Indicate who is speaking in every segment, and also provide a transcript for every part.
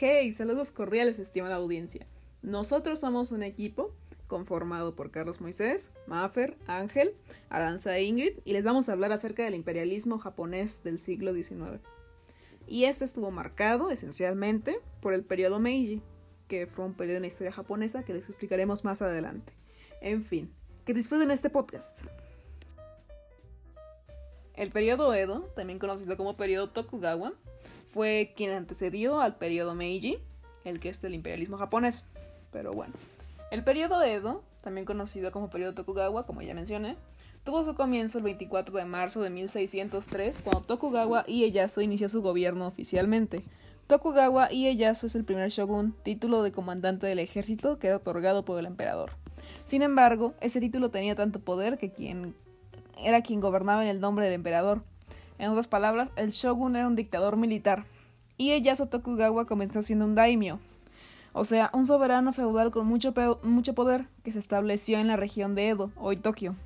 Speaker 1: Hey, saludos cordiales, estimada audiencia. Nosotros somos un equipo conformado por Carlos Moisés, Maffer, Ángel, Aranza e Ingrid, y les vamos a hablar acerca del imperialismo japonés del siglo XIX. Y este estuvo marcado esencialmente por el periodo Meiji, que fue un periodo en la historia japonesa que les explicaremos más adelante. En fin, que disfruten este podcast. El periodo Edo, también conocido como periodo Tokugawa, fue quien antecedió al periodo Meiji, el que es del imperialismo japonés. Pero bueno, el periodo Edo, también conocido como periodo Tokugawa, como ya mencioné, tuvo su comienzo el 24 de marzo de 1603, cuando Tokugawa Ieyasu inició su gobierno oficialmente. Tokugawa Ieyasu es el primer shogun, título de comandante del ejército que era otorgado por el emperador. Sin embargo, ese título tenía tanto poder que quien era quien gobernaba en el nombre del emperador. En otras palabras, el shogun era un dictador militar. Ieyasu Tokugawa comenzó siendo un daimyo, o sea, un soberano feudal con mucho, mucho poder que se estableció en la región de Edo, hoy Tokio.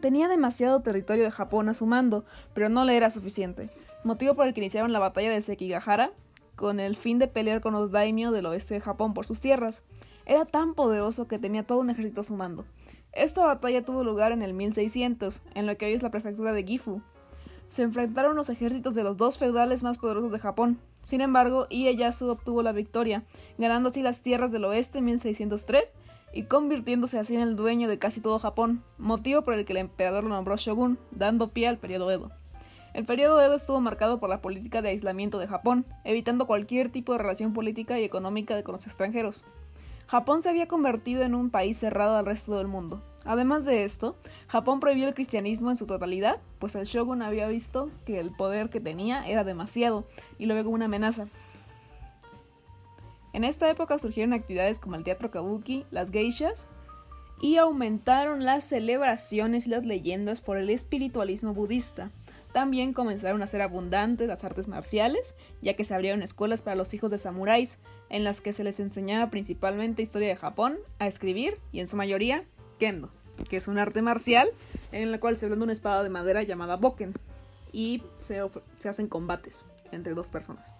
Speaker 1: Tenía demasiado territorio de Japón a su mando, pero no le era suficiente, motivo por el que iniciaron la batalla de Sekigahara, con el fin de pelear con los daimyo del oeste de Japón por sus tierras. Era tan poderoso que tenía todo un ejército a su mando. Esta batalla tuvo lugar en el 1600, en lo que hoy es la prefectura de Gifu. Se enfrentaron los ejércitos de los dos feudales más poderosos de Japón. Sin embargo, Ieyasu obtuvo la victoria, ganando así las tierras del oeste en 1603 y convirtiéndose así en el dueño de casi todo Japón, motivo por el que el emperador lo nombró shogun, dando pie al periodo Edo. El periodo Edo estuvo marcado por la política de aislamiento de Japón, evitando cualquier tipo de relación política y económica con los extranjeros. Japón se había convertido en un país cerrado al resto del mundo. Además de esto, Japón prohibió el cristianismo en su totalidad, pues el shogun había visto que el poder que tenía era demasiado y lo como una amenaza. En esta época surgieron actividades como el teatro kabuki, las geishas, y aumentaron las celebraciones y las leyendas por el espiritualismo budista. También comenzaron a ser abundantes las artes marciales, ya que se abrieron escuelas para los hijos de samuráis, en las que se les enseñaba principalmente historia de Japón, a escribir y en su mayoría kendo, que es un arte marcial en la cual se blanda una espada de madera llamada boken y se, se hacen combates entre dos personas.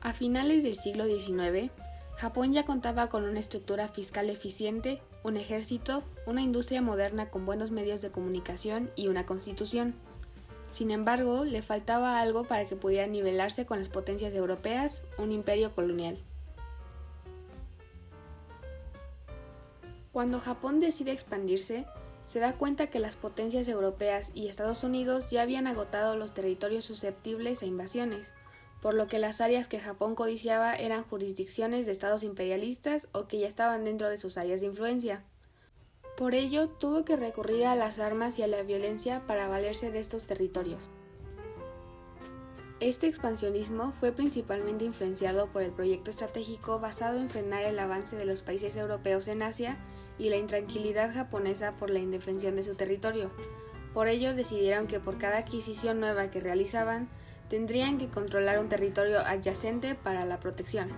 Speaker 2: A finales del siglo XIX, Japón ya contaba con una estructura fiscal eficiente, un ejército, una industria moderna con buenos medios de comunicación y una constitución. Sin embargo, le faltaba algo para que pudiera nivelarse con las potencias europeas, un imperio colonial. Cuando Japón decide expandirse, se da cuenta que las potencias europeas y Estados Unidos ya habían agotado los territorios susceptibles a invasiones, por lo que las áreas que Japón codiciaba eran jurisdicciones de estados imperialistas o que ya estaban dentro de sus áreas de influencia. Por ello, tuvo que recurrir a las armas y a la violencia para valerse de estos territorios. Este expansionismo fue principalmente influenciado por el proyecto estratégico basado en frenar el avance de los países europeos en Asia y la intranquilidad japonesa por la indefensión de su territorio. Por ello decidieron que por cada adquisición nueva que realizaban, tendrían que controlar un territorio adyacente para la protección.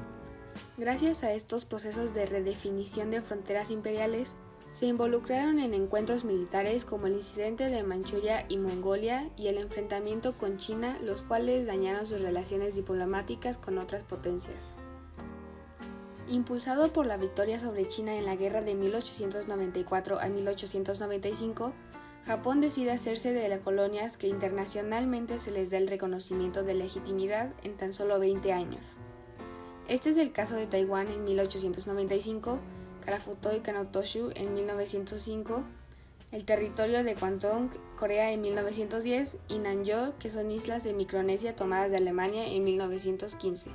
Speaker 2: Gracias a estos procesos de redefinición de fronteras imperiales, se involucraron en encuentros militares como el incidente de Manchuria y Mongolia y el enfrentamiento con China, los cuales dañaron sus relaciones diplomáticas con otras potencias. Impulsado por la victoria sobre China en la guerra de 1894 a 1895, Japón decide hacerse de las colonias que internacionalmente se les da el reconocimiento de legitimidad en tan solo 20 años. Este es el caso de Taiwán en 1895, Karafuto y Kanotoshu en 1905, el territorio de Kwantong, Corea en 1910 y Nanjo, que son islas de Micronesia tomadas de Alemania en 1915.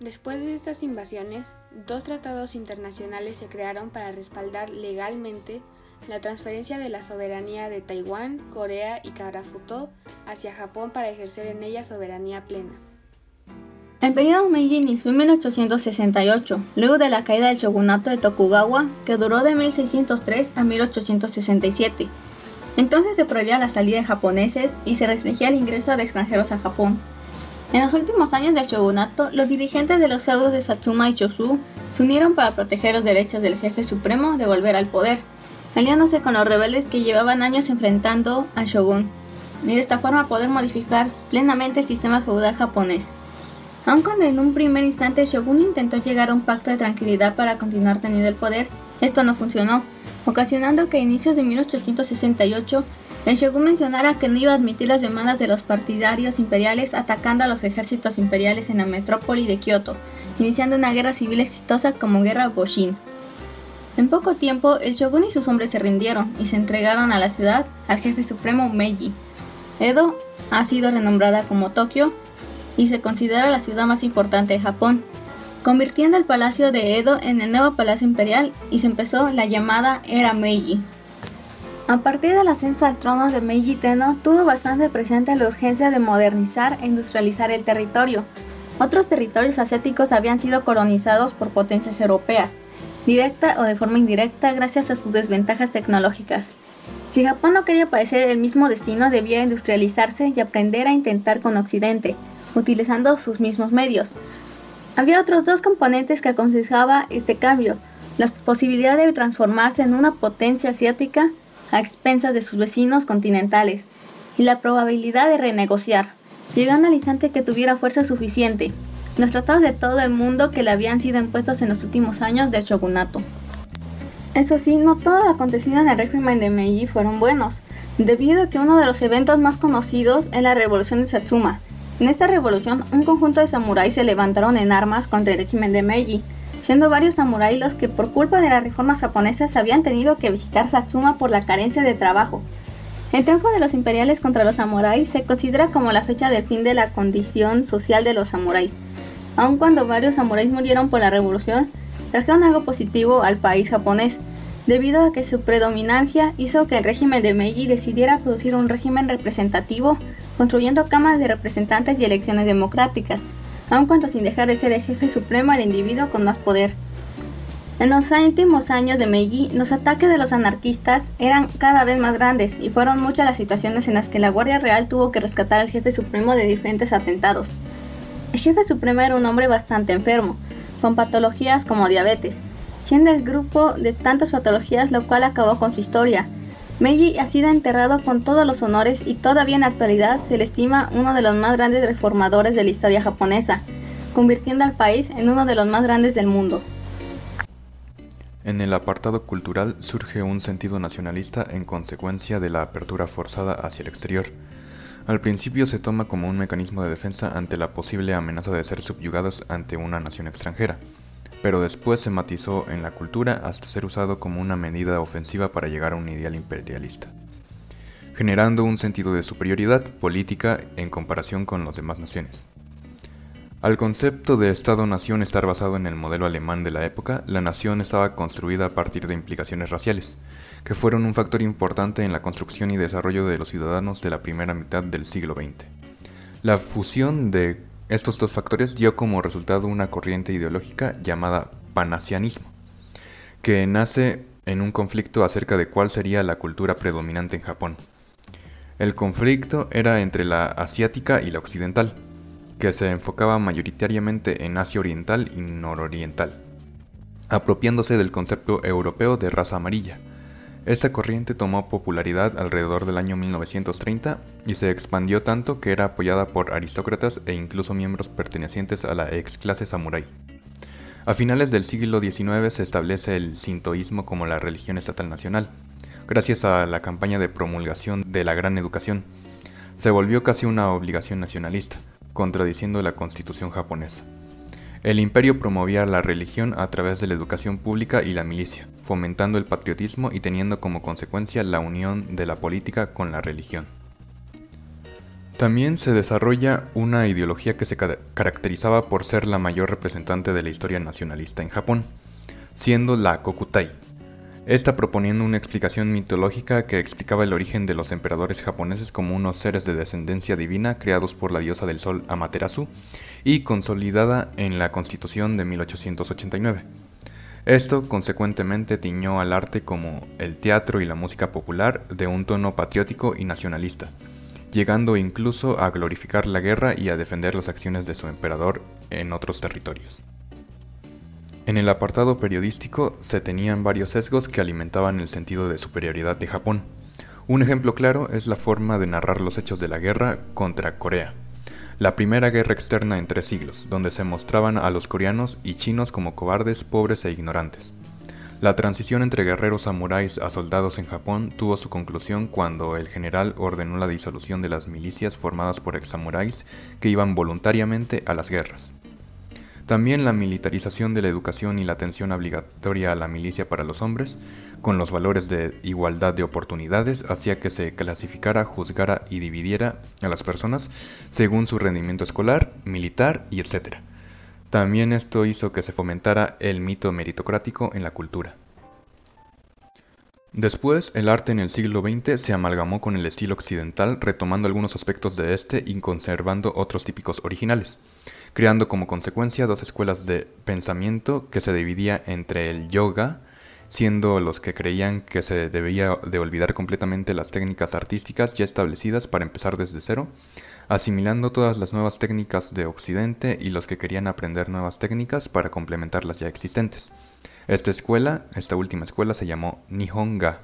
Speaker 2: Después de estas invasiones, dos tratados internacionales se crearon para respaldar legalmente la transferencia de la soberanía de Taiwán, Corea y Karafuto hacia Japón para ejercer en ella soberanía plena.
Speaker 3: El periodo Meiji inició en 1868, luego de la caída del shogunato de Tokugawa, que duró de 1603 a 1867. Entonces se prohibía la salida de japoneses y se restringía el ingreso de extranjeros a Japón. En los últimos años del shogunato, los dirigentes de los feudos de Satsuma y Chosu se unieron para proteger los derechos del jefe supremo de volver al poder aliándose con los rebeldes que llevaban años enfrentando al shogun. y de esta forma poder modificar plenamente el sistema feudal japonés. Aun cuando en un primer instante Shogun intentó llegar a un pacto de tranquilidad para continuar teniendo el poder, esto no funcionó, ocasionando que a inicios de 1868 el shogun mencionara que no iba a admitir las demandas de los partidarios imperiales atacando a los ejércitos imperiales en la metrópoli de Kioto, iniciando una guerra civil exitosa como Guerra Boshin. En poco tiempo, el shogun y sus hombres se rindieron y se entregaron a la ciudad al jefe supremo Meiji. Edo ha sido renombrada como Tokio y se considera la ciudad más importante de Japón, convirtiendo el palacio de Edo en el nuevo palacio imperial y se empezó la llamada Era Meiji. A partir del ascenso al trono de Meiji Tenno, tuvo bastante presente la urgencia de modernizar e industrializar el territorio. Otros territorios asiáticos habían sido colonizados por potencias europeas, directa o de forma indirecta gracias a sus desventajas tecnológicas. Si Japón no quería padecer el mismo destino, debía industrializarse y aprender a intentar con Occidente, utilizando sus mismos medios, había otros dos componentes que aconsejaba este cambio, la posibilidad de transformarse en una potencia asiática a expensas de sus vecinos continentales y la probabilidad de renegociar, llegando al instante que tuviera fuerza suficiente, los tratados de todo el mundo que le habían sido impuestos en los últimos años del shogunato. Eso sí, no todo lo acontecido en el régimen de Meiji fueron buenos, debido a que uno de los eventos más conocidos es la revolución de Satsuma, en esta revolución, un conjunto de samuráis se levantaron en armas contra el régimen de Meiji, siendo varios samuráis los que por culpa de las reformas japonesas habían tenido que visitar Satsuma por la carencia de trabajo. El triunfo de los imperiales contra los samuráis se considera como la fecha del fin de la condición social de los samuráis. Aun cuando varios samuráis murieron por la revolución, trajeron algo positivo al país japonés, debido a que su predominancia hizo que el régimen de Meiji decidiera producir un régimen representativo construyendo cámaras de representantes y elecciones democráticas, aun cuando sin dejar de ser el jefe supremo al individuo con más poder. En los últimos años de Meiji, los ataques de los anarquistas eran cada vez más grandes y fueron muchas las situaciones en las que la Guardia Real tuvo que rescatar al jefe supremo de diferentes atentados. El jefe supremo era un hombre bastante enfermo, con patologías como diabetes, siendo el grupo de tantas patologías lo cual acabó con su historia, Meiji ha sido enterrado con todos los honores y todavía en la actualidad se le estima uno de los más grandes reformadores de la historia japonesa, convirtiendo al país en uno de los más grandes del mundo.
Speaker 4: En el apartado cultural surge un sentido nacionalista en consecuencia de la apertura forzada hacia el exterior. Al principio se toma como un mecanismo de defensa ante la posible amenaza de ser subyugados ante una nación extranjera pero después se matizó en la cultura hasta ser usado como una medida ofensiva para llegar a un ideal imperialista, generando un sentido de superioridad política en comparación con las demás naciones. Al concepto de Estado-nación estar basado en el modelo alemán de la época, la nación estaba construida a partir de implicaciones raciales, que fueron un factor importante en la construcción y desarrollo de los ciudadanos de la primera mitad del siglo XX. La fusión de estos dos factores dio como resultado una corriente ideológica llamada panasianismo, que nace en un conflicto acerca de cuál sería la cultura predominante en Japón. El conflicto era entre la asiática y la occidental, que se enfocaba mayoritariamente en Asia Oriental y Nororiental, apropiándose del concepto europeo de raza amarilla, esta corriente tomó popularidad alrededor del año 1930 y se expandió tanto que era apoyada por aristócratas e incluso miembros pertenecientes a la ex clase samurái. A finales del siglo XIX se establece el sintoísmo como la religión estatal nacional, gracias a la campaña de promulgación de la Gran Educación. Se volvió casi una obligación nacionalista, contradiciendo la constitución japonesa. El imperio promovía la religión a través de la educación pública y la milicia, fomentando el patriotismo y teniendo como consecuencia la unión de la política con la religión. También se desarrolla una ideología que se caracterizaba por ser la mayor representante de la historia nacionalista en Japón, siendo la Kokutai, esta proponiendo una explicación mitológica que explicaba el origen de los emperadores japoneses como unos seres de descendencia divina creados por la diosa del sol Amaterasu y consolidada en la Constitución de 1889. Esto consecuentemente tiñó al arte como el teatro y la música popular de un tono patriótico y nacionalista, llegando incluso a glorificar la guerra y a defender las acciones de su emperador en otros territorios. En el apartado periodístico se tenían varios sesgos que alimentaban el sentido de superioridad de Japón. Un ejemplo claro es la forma de narrar los hechos de la guerra contra Corea. La primera guerra externa en tres siglos, donde se mostraban a los coreanos y chinos como cobardes, pobres e ignorantes. La transición entre guerreros samuráis a soldados en Japón tuvo su conclusión cuando el general ordenó la disolución de las milicias formadas por ex samuráis que iban voluntariamente a las guerras. También la militarización de la educación y la atención obligatoria a la milicia para los hombres, con los valores de igualdad de oportunidades, hacía que se clasificara, juzgara y dividiera a las personas según su rendimiento escolar, militar y etc. También esto hizo que se fomentara el mito meritocrático en la cultura. Después, el arte en el siglo XX se amalgamó con el estilo occidental, retomando algunos aspectos de este y conservando otros típicos originales creando como consecuencia dos escuelas de pensamiento que se dividía entre el yoga, siendo los que creían que se debía de olvidar completamente las técnicas artísticas ya establecidas para empezar desde cero, asimilando todas las nuevas técnicas de Occidente y los que querían aprender nuevas técnicas para complementar las ya existentes. Esta escuela, esta última escuela se llamó Nihonga.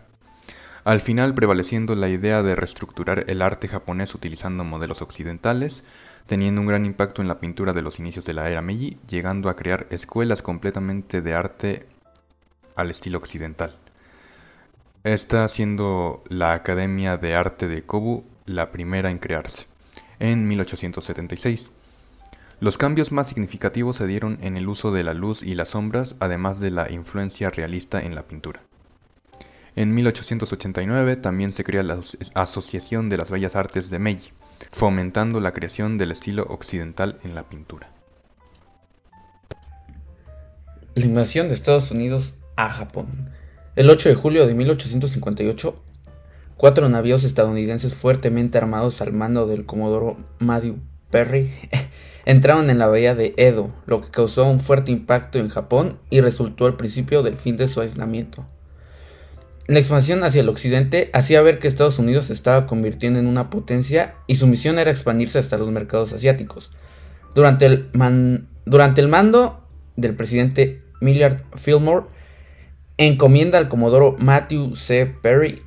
Speaker 4: Al final prevaleciendo la idea de reestructurar el arte japonés utilizando modelos occidentales, teniendo un gran impacto en la pintura de los inicios de la era Meiji, llegando a crear escuelas completamente de arte al estilo occidental. Esta siendo la Academia de Arte de Kobu la primera en crearse, en 1876. Los cambios más significativos se dieron en el uso de la luz y las sombras, además de la influencia realista en la pintura. En 1889 también se crea la Asociación de las Bellas Artes de Meiji, fomentando la creación del estilo occidental en la pintura.
Speaker 5: La invasión de Estados Unidos a Japón. El 8 de julio de 1858, cuatro navíos estadounidenses fuertemente armados al mando del comodoro Matthew Perry entraron en la bahía de Edo, lo que causó un fuerte impacto en Japón y resultó el principio del fin de su aislamiento. La expansión hacia el occidente hacía ver que Estados Unidos se estaba convirtiendo en una potencia y su misión era expandirse hasta los mercados asiáticos. Durante el, durante el mando del presidente Millard Fillmore, encomienda al comodoro Matthew C. Perry.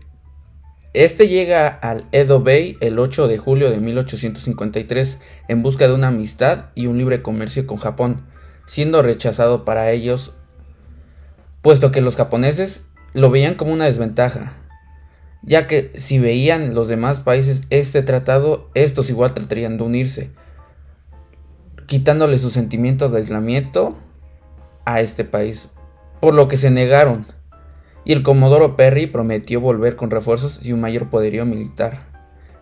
Speaker 5: Este llega al Edo Bay el 8 de julio de 1853 en busca de una amistad y un libre comercio con Japón, siendo rechazado para ellos, puesto que los japoneses lo veían como una desventaja, ya que si veían los demás países este tratado, estos igual tratarían de unirse, quitándole sus sentimientos de aislamiento a este país, por lo que se negaron, y el Comodoro Perry prometió volver con refuerzos y un mayor poderío militar,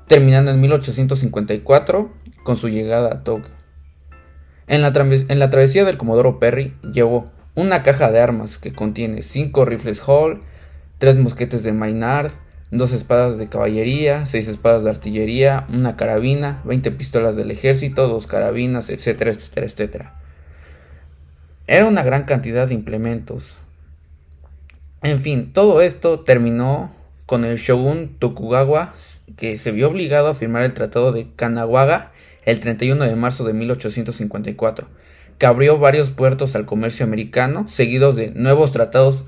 Speaker 5: terminando en 1854 con su llegada a Tokio. En la, travesía del Comodoro Perry llevó una caja de armas que contiene 5 rifles Hall, 3 mosquetes de Maynard, 2 espadas de caballería, 6 espadas de artillería, una carabina, 20 pistolas del ejército, 2 carabinas, etcétera, etcétera, etcétera. Era una gran cantidad de implementos. En fin, todo esto terminó con el shogun Tokugawa, que se vio obligado a firmar el Tratado de Kanagawa el 31 de marzo de 1854 que abrió varios puertos al comercio americano, seguidos de nuevos tratados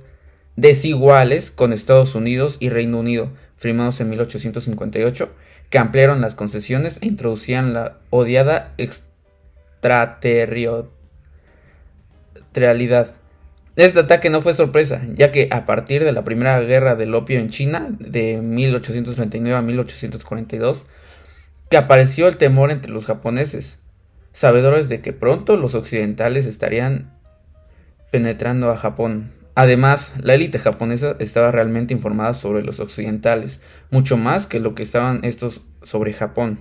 Speaker 5: desiguales con Estados Unidos y Reino Unido, firmados en 1858, que ampliaron las concesiones e introducían la odiada extraterritorialidad. Este ataque no fue sorpresa, ya que a partir de la primera guerra del opio en China, de 1839 a 1842, que apareció el temor entre los japoneses, sabedores de que pronto los occidentales estarían penetrando a Japón. Además, la élite japonesa estaba realmente informada sobre los occidentales, mucho más que lo que estaban estos sobre Japón.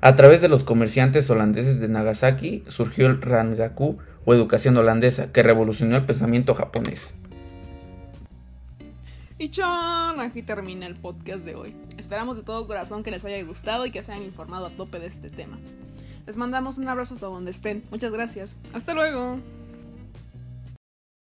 Speaker 5: A través de los comerciantes holandeses de Nagasaki surgió el Rangaku o educación holandesa, que revolucionó el pensamiento japonés.
Speaker 1: Y chon, aquí termina el podcast de hoy. Esperamos de todo corazón que les haya gustado y que se hayan informado a tope de este tema. Les mandamos un abrazo hasta donde estén. Muchas gracias. Hasta luego.